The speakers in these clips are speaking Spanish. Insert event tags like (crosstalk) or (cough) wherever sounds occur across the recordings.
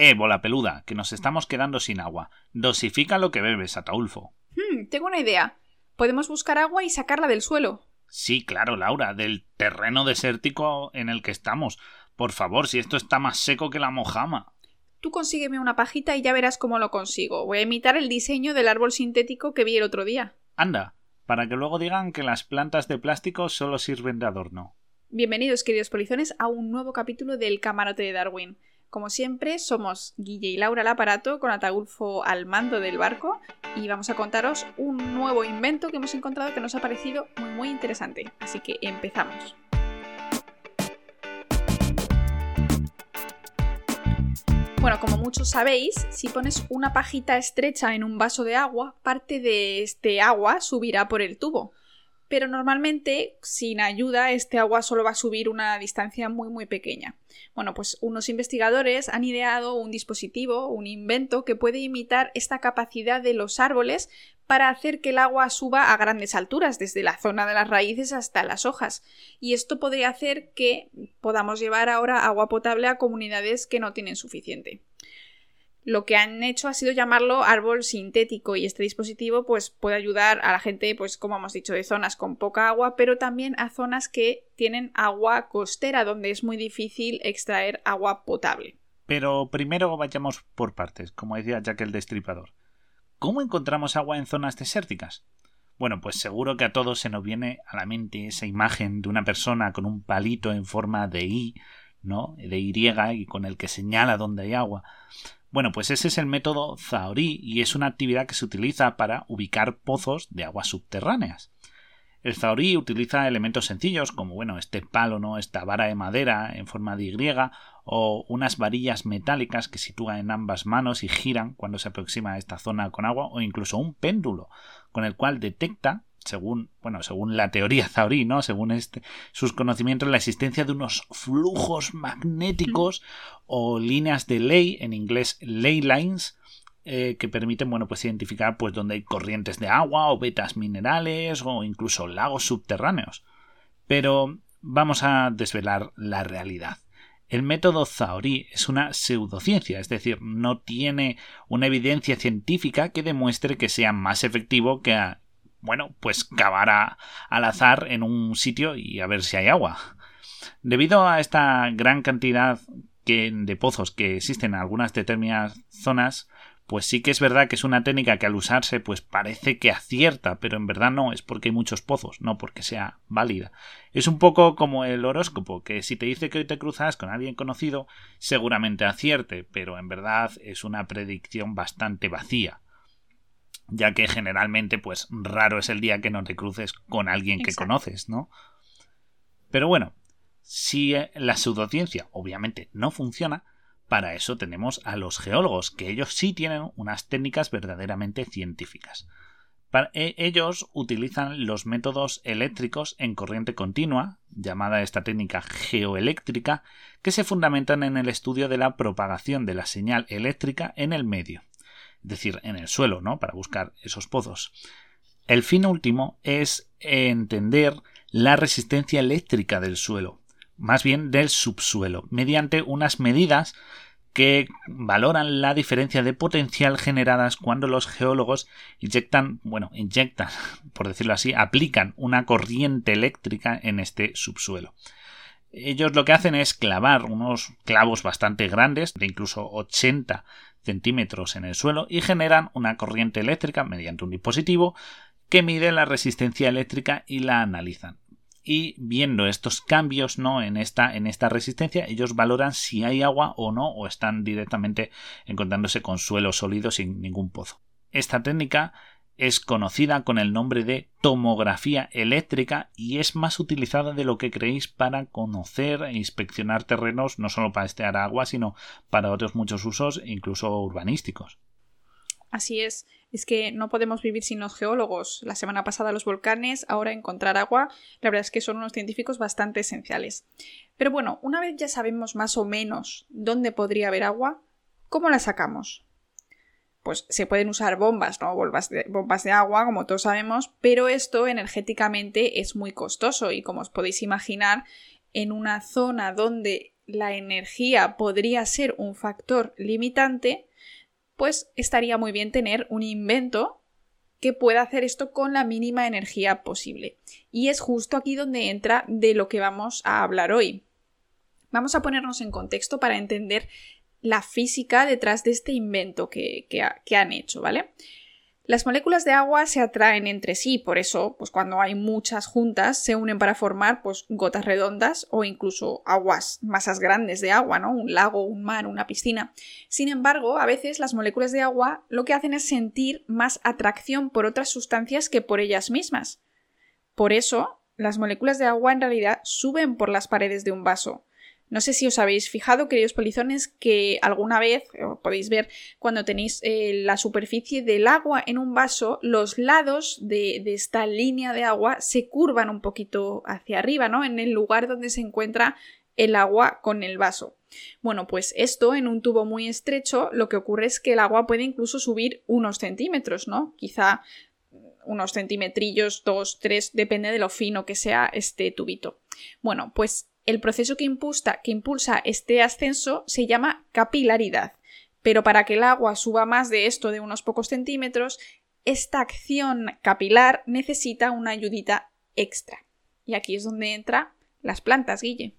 Eh, bola peluda, que nos estamos quedando sin agua. Dosifica lo que bebes, Ataulfo. Hmm, tengo una idea. Podemos buscar agua y sacarla del suelo. Sí, claro, Laura, del terreno desértico en el que estamos. Por favor, si esto está más seco que la mojama. Tú consígueme una pajita y ya verás cómo lo consigo. Voy a imitar el diseño del árbol sintético que vi el otro día. Anda, para que luego digan que las plantas de plástico solo sirven de adorno. Bienvenidos, queridos polizones, a un nuevo capítulo del Camarote de Darwin. Como siempre, somos Guille y Laura al aparato, con Atagulfo al mando del barco, y vamos a contaros un nuevo invento que hemos encontrado que nos ha parecido muy, muy interesante. Así que empezamos. Bueno, como muchos sabéis, si pones una pajita estrecha en un vaso de agua, parte de este agua subirá por el tubo pero normalmente sin ayuda este agua solo va a subir una distancia muy muy pequeña. Bueno, pues unos investigadores han ideado un dispositivo, un invento que puede imitar esta capacidad de los árboles para hacer que el agua suba a grandes alturas, desde la zona de las raíces hasta las hojas. Y esto podría hacer que podamos llevar ahora agua potable a comunidades que no tienen suficiente lo que han hecho ha sido llamarlo árbol sintético y este dispositivo pues puede ayudar a la gente pues como hemos dicho de zonas con poca agua pero también a zonas que tienen agua costera donde es muy difícil extraer agua potable. Pero primero vayamos por partes, como decía Jack el Destripador. ¿Cómo encontramos agua en zonas desérticas? Bueno, pues seguro que a todos se nos viene a la mente esa imagen de una persona con un palito en forma de I, ¿no? De Y y con el que señala dónde hay agua. Bueno, pues ese es el método Zaorí y es una actividad que se utiliza para ubicar pozos de aguas subterráneas. El Zaorí utiliza elementos sencillos como bueno, este palo, ¿no? esta vara de madera en forma de Y o unas varillas metálicas que sitúa en ambas manos y giran cuando se aproxima a esta zona con agua o incluso un péndulo con el cual detecta según, bueno, según la teoría Zauri, ¿no? Según este, sus conocimientos, la existencia de unos flujos magnéticos o líneas de ley, en inglés ley lines, eh, que permiten, bueno, pues identificar, pues, dónde hay corrientes de agua o vetas minerales o incluso lagos subterráneos. Pero vamos a desvelar la realidad. El método Zaori es una pseudociencia, es decir, no tiene una evidencia científica que demuestre que sea más efectivo que, a, bueno, pues cavar al azar en un sitio y a ver si hay agua. Debido a esta gran cantidad de pozos que existen en algunas determinadas zonas, pues sí que es verdad que es una técnica que al usarse pues parece que acierta, pero en verdad no, es porque hay muchos pozos, no porque sea válida. Es un poco como el horóscopo, que si te dice que hoy te cruzas con alguien conocido, seguramente acierte, pero en verdad es una predicción bastante vacía ya que generalmente pues raro es el día que no te cruces con alguien que conoces, ¿no? Pero bueno, si eh, la pseudociencia obviamente no funciona, para eso tenemos a los geólogos, que ellos sí tienen unas técnicas verdaderamente científicas. E, ellos utilizan los métodos eléctricos en corriente continua, llamada esta técnica geoeléctrica, que se fundamentan en el estudio de la propagación de la señal eléctrica en el medio es decir, en el suelo, ¿no? Para buscar esos pozos. El fin último es entender la resistencia eléctrica del suelo, más bien del subsuelo, mediante unas medidas que valoran la diferencia de potencial generadas cuando los geólogos inyectan, bueno, inyectan, (laughs) por decirlo así, aplican una corriente eléctrica en este subsuelo. Ellos lo que hacen es clavar unos clavos bastante grandes, de incluso 80 centímetros en el suelo y generan una corriente eléctrica mediante un dispositivo que mide la resistencia eléctrica y la analizan. Y viendo estos cambios ¿no? en, esta, en esta resistencia, ellos valoran si hay agua o no, o están directamente encontrándose con suelo sólido sin ningún pozo. Esta técnica es conocida con el nombre de tomografía eléctrica y es más utilizada de lo que creéis para conocer e inspeccionar terrenos no solo para estear agua, sino para otros muchos usos, incluso urbanísticos. Así es, es que no podemos vivir sin los geólogos. La semana pasada los volcanes, ahora encontrar agua, la verdad es que son unos científicos bastante esenciales. Pero bueno, una vez ya sabemos más o menos dónde podría haber agua, ¿cómo la sacamos? Pues se pueden usar bombas, ¿no? Bombas de, bombas de agua, como todos sabemos, pero esto energéticamente es muy costoso y como os podéis imaginar, en una zona donde la energía podría ser un factor limitante, pues estaría muy bien tener un invento que pueda hacer esto con la mínima energía posible. Y es justo aquí donde entra de lo que vamos a hablar hoy. Vamos a ponernos en contexto para entender la física detrás de este invento que, que han hecho, ¿vale? Las moléculas de agua se atraen entre sí, por eso, pues cuando hay muchas juntas, se unen para formar pues, gotas redondas o incluso aguas, masas grandes de agua, ¿no? Un lago, un mar, una piscina. Sin embargo, a veces las moléculas de agua lo que hacen es sentir más atracción por otras sustancias que por ellas mismas. Por eso, las moléculas de agua en realidad suben por las paredes de un vaso. No sé si os habéis fijado, queridos polizones, que alguna vez podéis ver cuando tenéis eh, la superficie del agua en un vaso, los lados de, esta línea de agua se curvan un poquito hacia arriba, ¿no? En el lugar donde se encuentra el agua con el vaso. Bueno, pues esto en un tubo muy estrecho lo que ocurre es que el agua puede incluso subir unos centímetros, ¿no? Quizá unos centimetrillos, dos, tres, depende de lo fino que sea este tubito. Bueno, pues el proceso que impulsa, que impulsa este ascenso se llama capilaridad. Pero para que el agua suba más de esto de unos pocos centímetros, esta acción capilar necesita una ayudita extra. Y aquí es donde entran las plantas, Guille.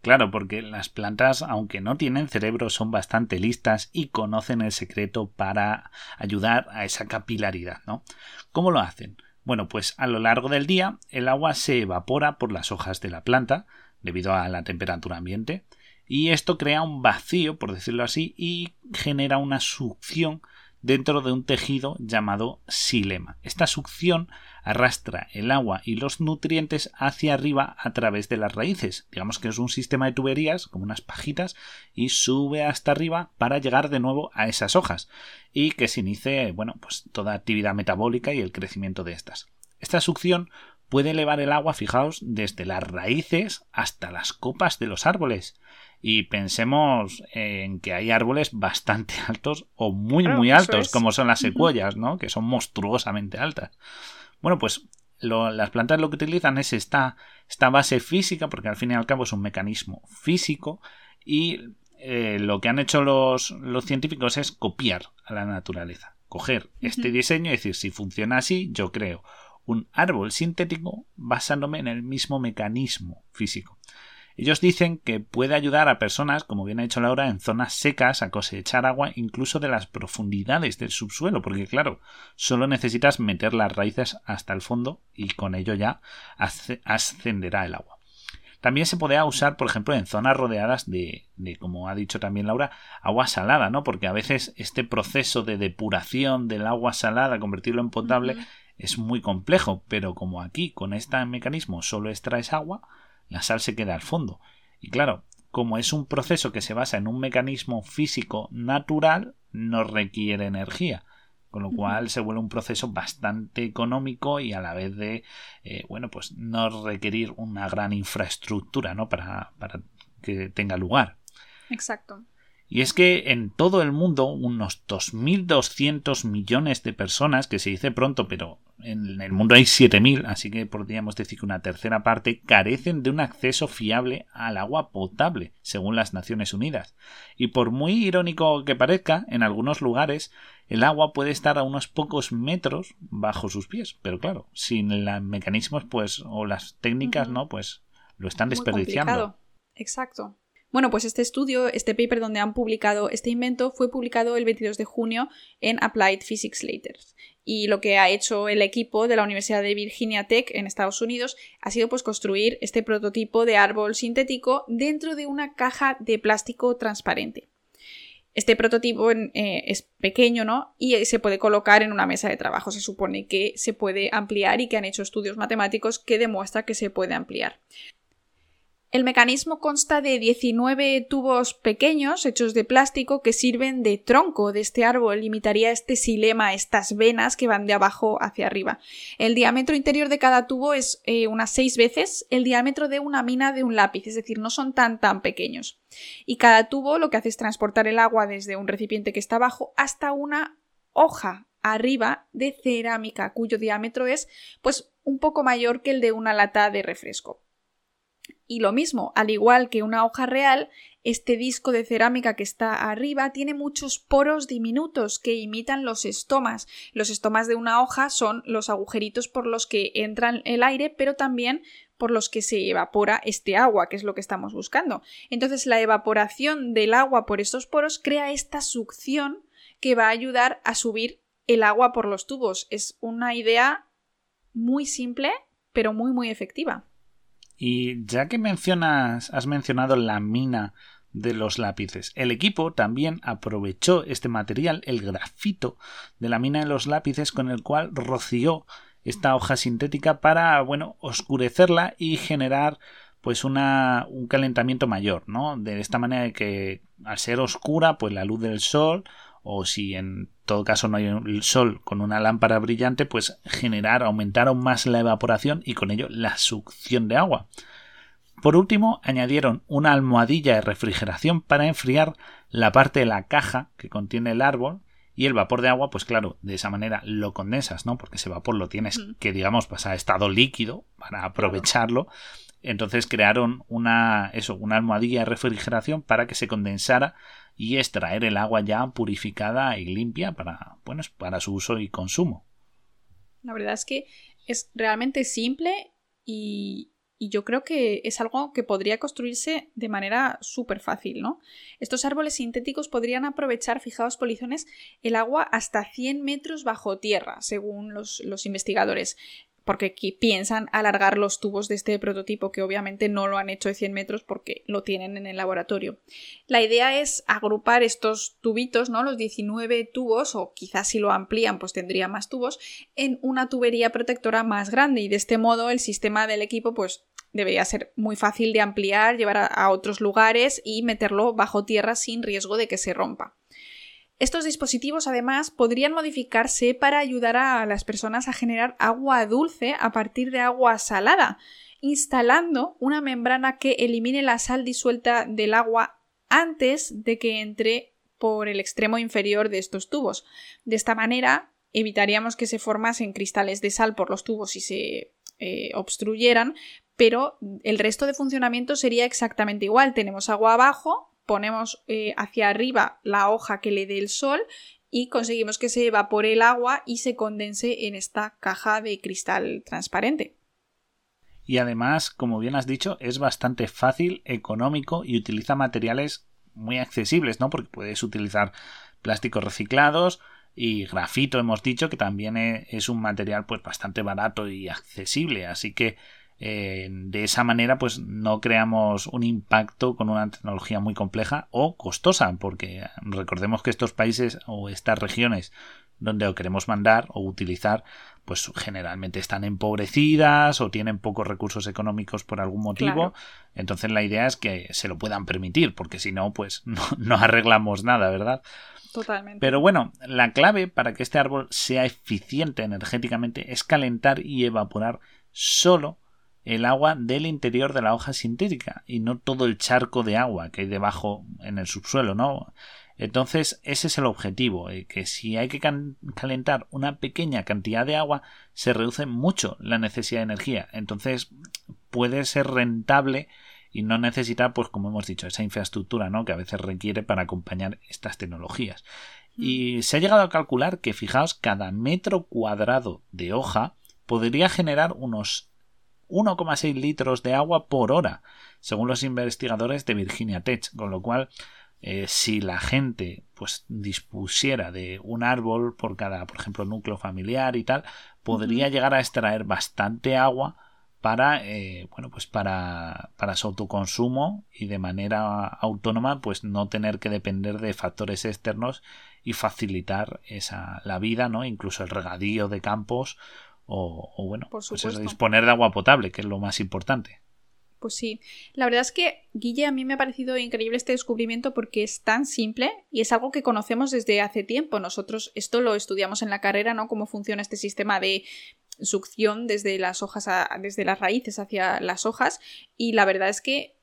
Claro, porque las plantas, aunque no tienen cerebro, son bastante listas y conocen el secreto para ayudar a esa capilaridad, ¿no? ¿Cómo lo hacen? Bueno, pues a lo largo del día el agua se evapora por las hojas de la planta, debido a la temperatura ambiente, y esto crea un vacío, por decirlo así, y genera una succión dentro de un tejido llamado silema. Esta succión arrastra el agua y los nutrientes hacia arriba a través de las raíces. Digamos que es un sistema de tuberías, como unas pajitas, y sube hasta arriba para llegar de nuevo a esas hojas y que se inicie, bueno, pues toda actividad metabólica y el crecimiento de estas. Esta succión puede elevar el agua, fijaos, desde las raíces hasta las copas de los árboles. Y pensemos en que hay árboles bastante (laughs) altos o muy, muy altos, como son las secuoyas, ¿no? Que son monstruosamente altas. Bueno, pues las plantas lo que utilizan es esta, esta base física, porque al fin y al cabo es un mecanismo físico, y eh, lo que han hecho los, los científicos es copiar a la naturaleza. Coger este diseño y decir, si funciona así, yo creo un árbol sintético basándome en el mismo mecanismo físico. Ellos dicen que puede ayudar a personas, como bien ha dicho Laura, en zonas secas a cosechar agua incluso de las profundidades del subsuelo, porque claro, solo necesitas meter las raíces hasta el fondo y con ello ya ascenderá el agua. También se podría usar, por ejemplo, en zonas rodeadas de, de, como ha dicho también Laura, agua salada, ¿no? Porque a veces este proceso de depuración del agua salada, convertirlo en potable, es muy complejo, pero como aquí con este mecanismo solo extraes agua, la sal se queda al fondo. Y claro, como es un proceso que se basa en un mecanismo físico natural, no requiere energía. Con lo cual se vuelve un proceso bastante económico y a la vez de, eh, bueno, pues no requerir una gran infraestructura, ¿no? Para, para que tenga lugar. Exacto. Y es que en todo el mundo unos 2.200 millones de personas, que se dice pronto, pero en el mundo hay 7.000, así que podríamos decir que una tercera parte carecen de un acceso fiable al agua potable, según las Naciones Unidas. Y por muy irónico que parezca, en algunos lugares el agua puede estar a unos pocos metros bajo sus pies, pero claro, sin los mecanismos pues o las técnicas, ¿no? Pues lo están desperdiciando. Exacto. Bueno, pues este estudio, este paper donde han publicado este invento, fue publicado el 22 de junio en Applied Physics Letters. Y lo que ha hecho el equipo de la Universidad de Virginia Tech en Estados Unidos ha sido pues construir este prototipo de árbol sintético dentro de una caja de plástico transparente. Este prototipo eh, es pequeño, ¿no? Y se puede colocar en una mesa de trabajo. Se supone que se puede ampliar y que han hecho estudios matemáticos que demuestran que se puede ampliar. El mecanismo consta de 19 tubos pequeños hechos de plástico que sirven de tronco de este árbol, imitaría este silema, estas venas que van de abajo hacia arriba. El diámetro interior de cada tubo es eh, unas 6 veces el diámetro de una mina de un lápiz, es decir, no son tan tan pequeños. Y cada tubo lo que hace es transportar el agua desde un recipiente que está abajo hasta una hoja arriba de cerámica cuyo diámetro es pues un poco mayor que el de una lata de refresco. Y lo mismo, al igual que una hoja real, este disco de cerámica que está arriba tiene muchos poros diminutos que imitan los estomas. Los estomas de una hoja son los agujeritos por los que entra el aire, pero también por los que se evapora este agua, que es lo que estamos buscando. Entonces, la evaporación del agua por estos poros crea esta succión que va a ayudar a subir el agua por los tubos. Es una idea muy simple, pero muy, muy efectiva. Y ya que mencionas, has mencionado la mina de los lápices. El equipo también aprovechó este material, el grafito de la mina de los lápices, con el cual roció esta hoja sintética para, bueno, oscurecerla y generar pues una, un calentamiento mayor, ¿no? De esta manera que al ser oscura, pues la luz del sol o si en todo caso no hay el sol con una lámpara brillante, pues generar, aumentar aún más la evaporación y con ello la succión de agua. Por último, añadieron una almohadilla de refrigeración para enfriar la parte de la caja que contiene el árbol y el vapor de agua, pues claro, de esa manera lo condensas, ¿no? Porque ese vapor lo tienes que, digamos, pasar a estado líquido para aprovecharlo. Entonces crearon una, eso, una almohadilla de refrigeración para que se condensara y extraer el agua ya purificada y limpia para, bueno, para su uso y consumo. La verdad es que es realmente simple y, y yo creo que es algo que podría construirse de manera súper fácil, ¿no? Estos árboles sintéticos podrían aprovechar, fijaos polizones, el agua hasta 100 metros bajo tierra, según los, los investigadores porque piensan alargar los tubos de este prototipo, que obviamente no lo han hecho de 100 metros porque lo tienen en el laboratorio. La idea es agrupar estos tubitos, ¿no? Los 19 tubos, o quizás si lo amplían, pues tendría más tubos, en una tubería protectora más grande y de este modo el sistema del equipo, pues debería ser muy fácil de ampliar, llevar a otros lugares y meterlo bajo tierra sin riesgo de que se rompa. Estos dispositivos además podrían modificarse para ayudar a las personas a generar agua dulce a partir de agua salada, instalando una membrana que elimine la sal disuelta del agua antes de que entre por el extremo inferior de estos tubos. De esta manera evitaríamos que se formasen cristales de sal por los tubos y se eh, obstruyeran, pero el resto de funcionamiento sería exactamente igual. Tenemos agua abajo, ponemos eh, hacia arriba la hoja que le dé el sol y conseguimos que se evapore el agua y se condense en esta caja de cristal transparente. Y además, como bien has dicho, es bastante fácil, económico y utiliza materiales muy accesibles, ¿no? Porque puedes utilizar plásticos reciclados y grafito, hemos dicho, que también e, es un material pues bastante barato y accesible, así que eh, de esa manera pues no creamos un impacto con una tecnología muy compleja o costosa porque recordemos que estos países o estas regiones donde lo queremos mandar o utilizar pues generalmente están empobrecidas o tienen pocos recursos económicos por algún motivo. Entonces la idea es que se lo puedan permitir porque si no pues (laughs) no, no arreglamos nada verdad Totalmente. Pero bueno, la clave para que este árbol sea eficiente energéticamente es calentar y evaporar solo el agua del interior de la hoja sintética y no todo el charco de agua que hay debajo en el subsuelo, ¿no? Entonces, ese es el objetivo, eh, que si hay que calentar una pequeña cantidad de agua, se reduce mucho la necesidad de energía. Entonces, puede ser rentable y no necesita, pues como hemos dicho, esa infraestructura, ¿no? Que a veces requiere para acompañar estas tecnologías. Mm. Y se ha llegado a calcular que, fijaos, cada metro cuadrado de hoja podría generar unos 1,6 litros de agua por hora, según los investigadores de Virginia Tech, con lo cual eh, si la gente pues dispusiera de un árbol por cada, por ejemplo, núcleo familiar y tal, podría llegar a extraer bastante agua para eh, bueno pues para, para su autoconsumo y de manera autónoma pues no tener que depender de factores externos y facilitar esa la vida no incluso el regadío de campos o, bueno, pues disponer de agua potable, que es lo más importante. Pues sí, la verdad es que, Guille, a mí me ha parecido increíble este descubrimiento porque es tan simple y es algo que conocemos desde hace tiempo. Nosotros esto lo estudiamos en la carrera, ¿no? Cómo funciona este sistema de succión desde las hojas, desde las raíces hacia las hojas y la verdad es que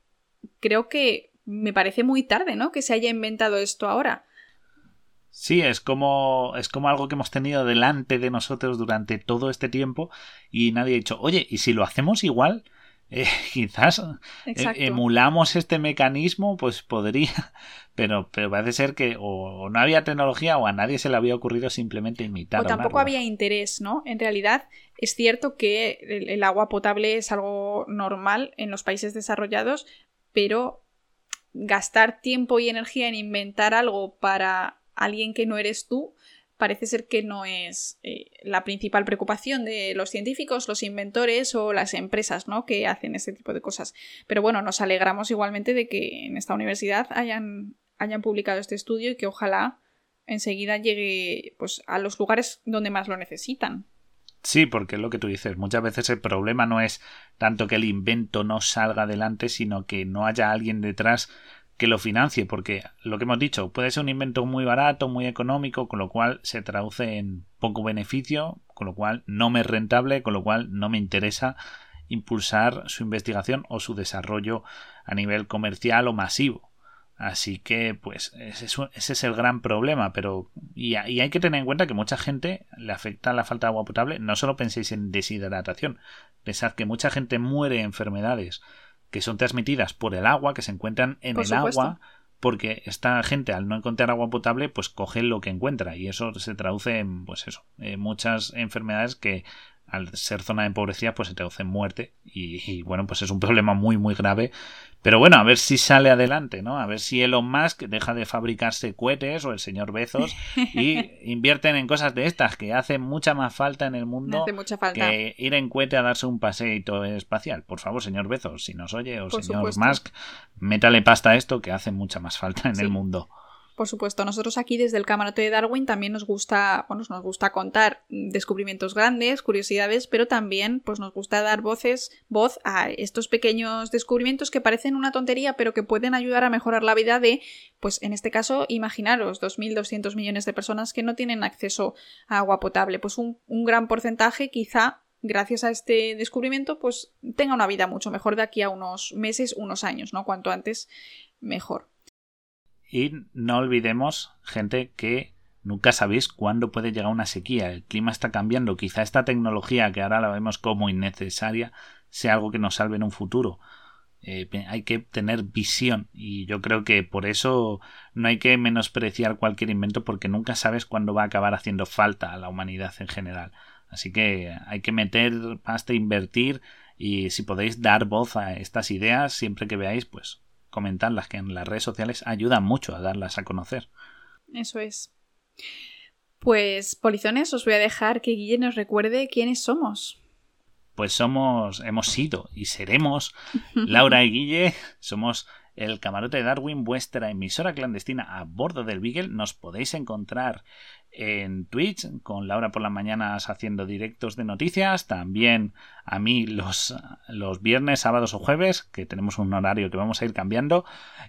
creo que me parece muy tarde, ¿no? Que se haya inventado esto ahora. Sí, es como, es como algo que hemos tenido delante de nosotros durante todo este tiempo y nadie ha dicho, oye, ¿y si lo hacemos igual? (laughs) eh, quizás emulamos este mecanismo, pues podría, (laughs) pero, pero parece ser que o no había tecnología o a nadie se le había ocurrido simplemente imitar. O tampoco había interés, ¿no? En realidad es cierto que el, agua potable es algo normal en los países desarrollados, pero gastar tiempo y energía en inventar algo para alguien que no eres tú, parece ser que no es eh, la principal preocupación de los científicos, los inventores o las empresas ¿no? que hacen este tipo de cosas. Pero bueno, nos alegramos igualmente de que en esta universidad hayan, hayan publicado este estudio y que ojalá enseguida llegue pues, a los lugares donde más lo necesitan. Sí, porque es lo que tú dices, muchas veces el problema no es tanto que el invento no salga adelante, sino que no haya alguien detrás que lo financie, porque lo que hemos dicho, puede ser un invento muy barato, muy económico, con lo cual se traduce en poco beneficio, con lo cual no me es rentable, con lo cual no me interesa impulsar su investigación o su desarrollo a nivel comercial o masivo. Así que, pues, ese es, el gran problema. Pero, y, hay que tener en cuenta que mucha gente le afecta la falta de agua potable. No solo penséis en deshidratación. Pensad que mucha gente muere de enfermedades que son transmitidas por el agua, que se encuentran en el agua, porque esta gente al no encontrar agua potable, pues coge lo que encuentra y eso se traduce en, pues eso, muchas enfermedades que al ser zona de empobrecida, pues se traduce en muerte y, bueno, pues es un problema muy muy grave pero bueno, a ver si sale adelante, ¿no? A ver si Elon Musk deja de fabricarse cohetes o el señor Bezos y (laughs) invierten en cosas de estas que hacen mucha más falta en el mundo que ir en cohete a darse un paseito espacial. Por favor, señor Bezos, si nos oye, o señor Musk, métale pasta a esto que hace mucha más falta en el mundo. Por supuesto, nosotros aquí desde el camarote de Darwin también nos gusta, bueno, nos gusta contar descubrimientos grandes, curiosidades, pero también pues nos gusta dar voces, voz a estos pequeños descubrimientos que parecen una tontería, pero que pueden ayudar a mejorar la vida de, pues en este caso, imaginaros, 2.200 millones de personas que no tienen acceso a agua potable. Pues un, un gran porcentaje quizá gracias a este descubrimiento, pues tenga una vida mucho mejor de aquí a unos meses, unos años, ¿no? Cuanto antes, mejor. Y no olvidemos, gente, que nunca sabéis cuándo puede llegar una sequía. El clima está cambiando. Quizá esta tecnología que ahora la vemos como innecesaria sea algo que nos salve en un futuro. Eh, hay que tener visión y yo creo que por eso no hay que menospreciar cualquier invento porque nunca sabes cuándo va a acabar haciendo falta a la humanidad en general. Así que hay que meter hasta invertir y si podéis dar voz a estas ideas siempre que veáis, pues comentarlas, que en las redes sociales ayudan mucho a darlas a conocer. Eso es. Pues, polizones, os voy a dejar que Guille nos recuerde quiénes somos. Pues somos, hemos sido y seremos Laura y Guille, somos el Camarote de Darwin, vuestra emisora clandestina a bordo del Beagle. Nos podéis encontrar en Twitch con Laura por las mañanas haciendo directos de noticias. También a mí los, los viernes, sábados o jueves, que tenemos un horario que vamos a ir cambiando.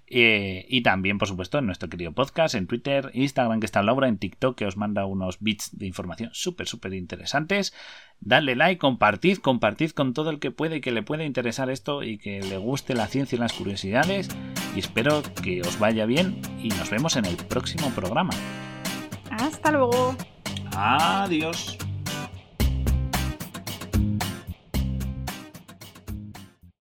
Eh, y también, por supuesto, en nuestro querido podcast, en Twitter, Instagram, que está Laura, en TikTok, que os manda unos bits de información súper, súper interesantes. Dadle like, compartid, compartid con todo el que puede y que le pueda interesar esto y que le guste la ciencia y las curiosidades. Y espero que os vaya bien y nos vemos en el próximo programa. Hasta luego. Adiós.